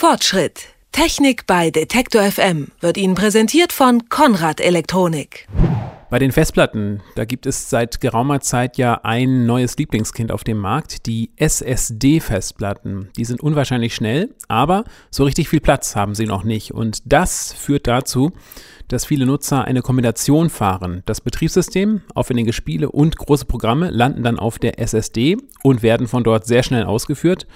Fortschritt. Technik bei Detektor FM wird Ihnen präsentiert von Konrad Elektronik. Bei den Festplatten, da gibt es seit geraumer Zeit ja ein neues Lieblingskind auf dem Markt, die SSD-Festplatten. Die sind unwahrscheinlich schnell, aber so richtig viel Platz haben sie noch nicht. Und das führt dazu, dass viele Nutzer eine Kombination fahren. Das Betriebssystem, aufwendige Spiele und große Programme landen dann auf der SSD und werden von dort sehr schnell ausgeführt.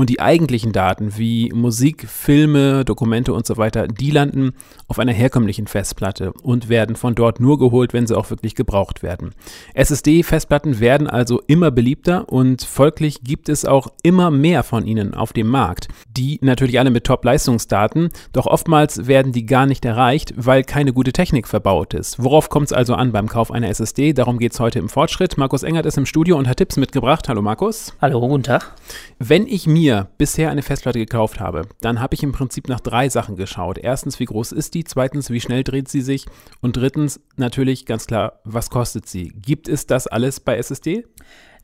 Und die eigentlichen Daten wie Musik, Filme, Dokumente und so weiter, die landen auf einer herkömmlichen Festplatte und werden von dort nur geholt, wenn sie auch wirklich gebraucht werden. SSD-Festplatten werden also immer beliebter und folglich gibt es auch immer mehr von ihnen auf dem Markt. Die natürlich alle mit Top-Leistungsdaten, doch oftmals werden die gar nicht erreicht, weil keine gute Technik verbaut ist. Worauf kommt es also an beim Kauf einer SSD? Darum geht es heute im Fortschritt. Markus Engert ist im Studio und hat Tipps mitgebracht. Hallo Markus. Hallo, guten Tag. Wenn ich mir mir bisher eine Festplatte gekauft habe, dann habe ich im Prinzip nach drei Sachen geschaut. Erstens, wie groß ist die? Zweitens, wie schnell dreht sie sich? Und drittens, natürlich ganz klar, was kostet sie? Gibt es das alles bei SSD?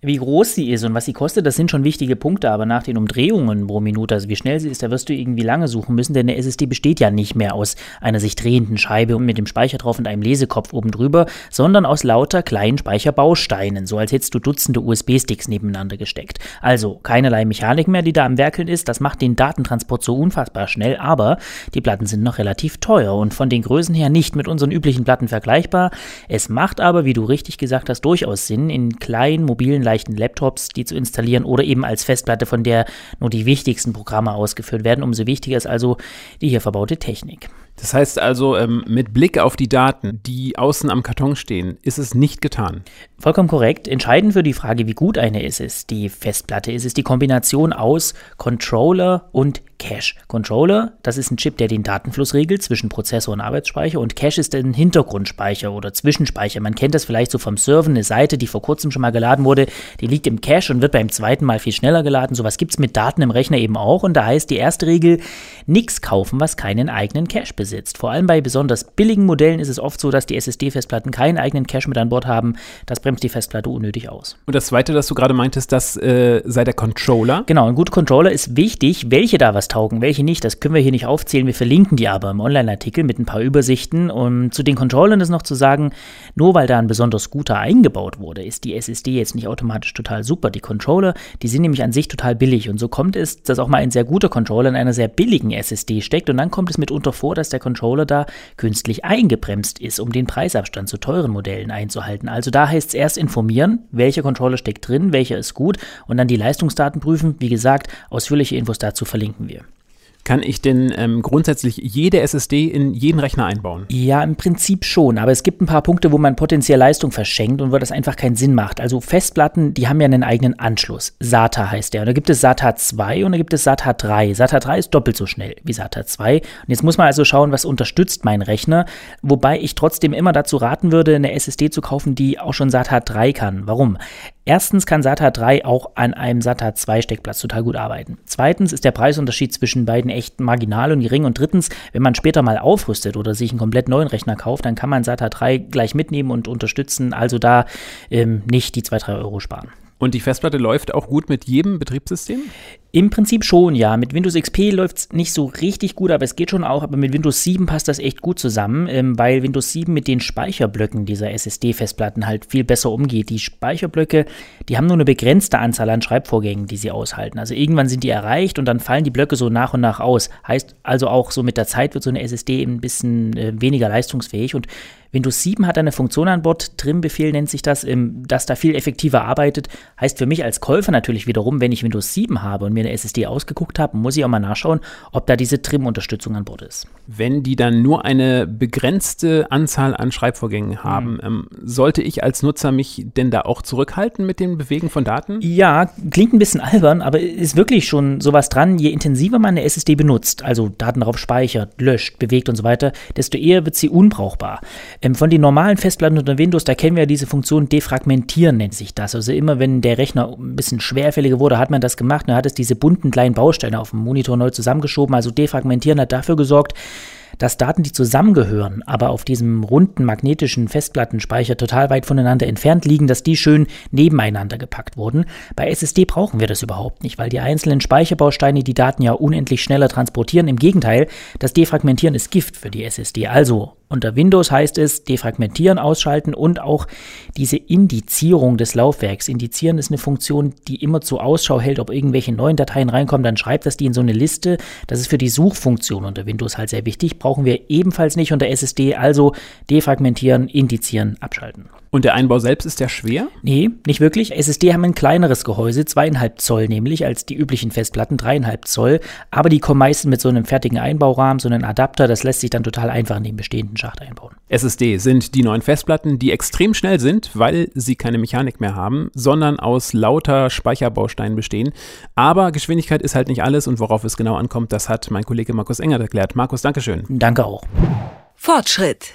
Wie groß sie ist und was sie kostet, das sind schon wichtige Punkte, aber nach den Umdrehungen pro Minute, also wie schnell sie ist, da wirst du irgendwie lange suchen müssen, denn eine SSD besteht ja nicht mehr aus einer sich drehenden Scheibe und mit dem Speicher drauf und einem Lesekopf oben drüber, sondern aus lauter kleinen Speicherbausteinen, so als hättest du Dutzende USB-Sticks nebeneinander gesteckt. Also keinerlei Mechanik mehr, die da am Werkeln ist, das macht den Datentransport so unfassbar schnell, aber die Platten sind noch relativ teuer und von den Größen her nicht mit unseren üblichen Platten vergleichbar. Es macht aber, wie du richtig gesagt hast, durchaus Sinn, in kleinen mobilen leichten Laptops, die zu installieren oder eben als Festplatte, von der nur die wichtigsten Programme ausgeführt werden. Umso wichtiger ist also die hier verbaute Technik. Das heißt also, ähm, mit Blick auf die Daten, die außen am Karton stehen, ist es nicht getan. Vollkommen korrekt. Entscheidend für die Frage, wie gut eine ist, ist die Festplatte, ist es die Kombination aus Controller und Cache. Controller, das ist ein Chip, der den Datenfluss regelt zwischen Prozessor und Arbeitsspeicher und Cache ist ein Hintergrundspeicher oder Zwischenspeicher. Man kennt das vielleicht so vom Surfen, eine Seite, die vor kurzem schon mal geladen wurde, die liegt im Cache und wird beim zweiten Mal viel schneller geladen. Sowas gibt es mit Daten im Rechner eben auch und da heißt die erste Regel, nichts kaufen, was keinen eigenen Cache besitzt. Vor allem bei besonders billigen Modellen ist es oft so, dass die SSD-Festplatten keinen eigenen Cache mit an Bord haben. Das bremst die Festplatte unnötig aus. Und das zweite, das du gerade meintest, das äh, sei der Controller. Genau, ein guter Controller ist wichtig. Welche da was taugen, welche nicht, das können wir hier nicht aufzählen. Wir verlinken die aber im Online-Artikel mit ein paar Übersichten. Und zu den Controllern ist noch zu sagen, nur weil da ein besonders guter eingebaut wurde, ist die SSD jetzt nicht automatisch total super. Die Controller, die sind nämlich an sich total billig. Und so kommt es, dass auch mal ein sehr guter Controller in einer sehr billigen SSD steckt. Und dann kommt es mitunter vor, dass der Controller da künstlich eingebremst ist, um den Preisabstand zu teuren Modellen einzuhalten. Also da heißt es erst informieren, welcher Controller steckt drin, welcher ist gut und dann die Leistungsdaten prüfen. Wie gesagt, ausführliche Infos dazu verlinken wir. Kann ich denn ähm, grundsätzlich jede SSD in jeden Rechner einbauen? Ja, im Prinzip schon, aber es gibt ein paar Punkte, wo man potenziell Leistung verschenkt und wo das einfach keinen Sinn macht. Also Festplatten, die haben ja einen eigenen Anschluss. SATA heißt der. Und da gibt es SATA 2 und da gibt es SATA 3. SATA 3 ist doppelt so schnell wie SATA 2. Und jetzt muss man also schauen, was unterstützt mein Rechner, wobei ich trotzdem immer dazu raten würde, eine SSD zu kaufen, die auch schon SATA 3 kann. Warum? Erstens kann SATA 3 auch an einem SATA 2 Steckplatz total gut arbeiten. Zweitens ist der Preisunterschied zwischen beiden echt marginal und gering. Und drittens, wenn man später mal aufrüstet oder sich einen komplett neuen Rechner kauft, dann kann man SATA 3 gleich mitnehmen und unterstützen. Also da ähm, nicht die 2-3 Euro sparen. Und die Festplatte läuft auch gut mit jedem Betriebssystem? Im Prinzip schon, ja. Mit Windows XP läuft es nicht so richtig gut, aber es geht schon auch. Aber mit Windows 7 passt das echt gut zusammen, ähm, weil Windows 7 mit den Speicherblöcken dieser SSD-Festplatten halt viel besser umgeht. Die Speicherblöcke, die haben nur eine begrenzte Anzahl an Schreibvorgängen, die sie aushalten. Also irgendwann sind die erreicht und dann fallen die Blöcke so nach und nach aus. Heißt also auch so mit der Zeit wird so eine SSD ein bisschen äh, weniger leistungsfähig und Windows 7 hat eine Funktion an Bord, Trim-Befehl nennt sich das, das da viel effektiver arbeitet. Heißt für mich als Käufer natürlich wiederum, wenn ich Windows 7 habe und mir eine SSD ausgeguckt habe, muss ich auch mal nachschauen, ob da diese Trim-Unterstützung an Bord ist. Wenn die dann nur eine begrenzte Anzahl an Schreibvorgängen haben, mhm. ähm, sollte ich als Nutzer mich denn da auch zurückhalten mit dem Bewegen von Daten? Ja, klingt ein bisschen albern, aber ist wirklich schon sowas dran. Je intensiver man eine SSD benutzt, also Daten darauf speichert, löscht, bewegt und so weiter, desto eher wird sie unbrauchbar. Ähm, von den normalen Festplatten unter Windows, da kennen wir ja diese Funktion defragmentieren, nennt sich das. Also immer wenn der Rechner ein bisschen schwerfälliger wurde, hat man das gemacht. Dann hat es bunten kleinen Bausteine auf dem Monitor neu zusammengeschoben. Also defragmentieren hat dafür gesorgt, dass Daten, die zusammengehören, aber auf diesem runden magnetischen Festplattenspeicher total weit voneinander entfernt liegen, dass die schön nebeneinander gepackt wurden. Bei SSD brauchen wir das überhaupt nicht, weil die einzelnen Speicherbausteine die Daten ja unendlich schneller transportieren. Im Gegenteil, das Defragmentieren ist Gift für die SSD. Also unter Windows heißt es defragmentieren, ausschalten und auch diese Indizierung des Laufwerks. Indizieren ist eine Funktion, die immer zur Ausschau hält, ob irgendwelche neuen Dateien reinkommen. Dann schreibt das die in so eine Liste. Das ist für die Suchfunktion unter Windows halt sehr wichtig. Brauchen wir ebenfalls nicht unter SSD. Also defragmentieren, indizieren, abschalten. Und der Einbau selbst ist ja schwer? Nee, nicht wirklich. SSD haben ein kleineres Gehäuse, zweieinhalb Zoll nämlich, als die üblichen Festplatten, dreieinhalb Zoll. Aber die kommen meistens mit so einem fertigen Einbaurahmen, so einem Adapter. Das lässt sich dann total einfach in den bestehenden Schacht einbauen. SSD sind die neuen Festplatten, die extrem schnell sind, weil sie keine Mechanik mehr haben, sondern aus lauter Speicherbausteinen bestehen. Aber Geschwindigkeit ist halt nicht alles und worauf es genau ankommt, das hat mein Kollege Markus Engert erklärt. Markus, Dankeschön. Danke auch. Fortschritt.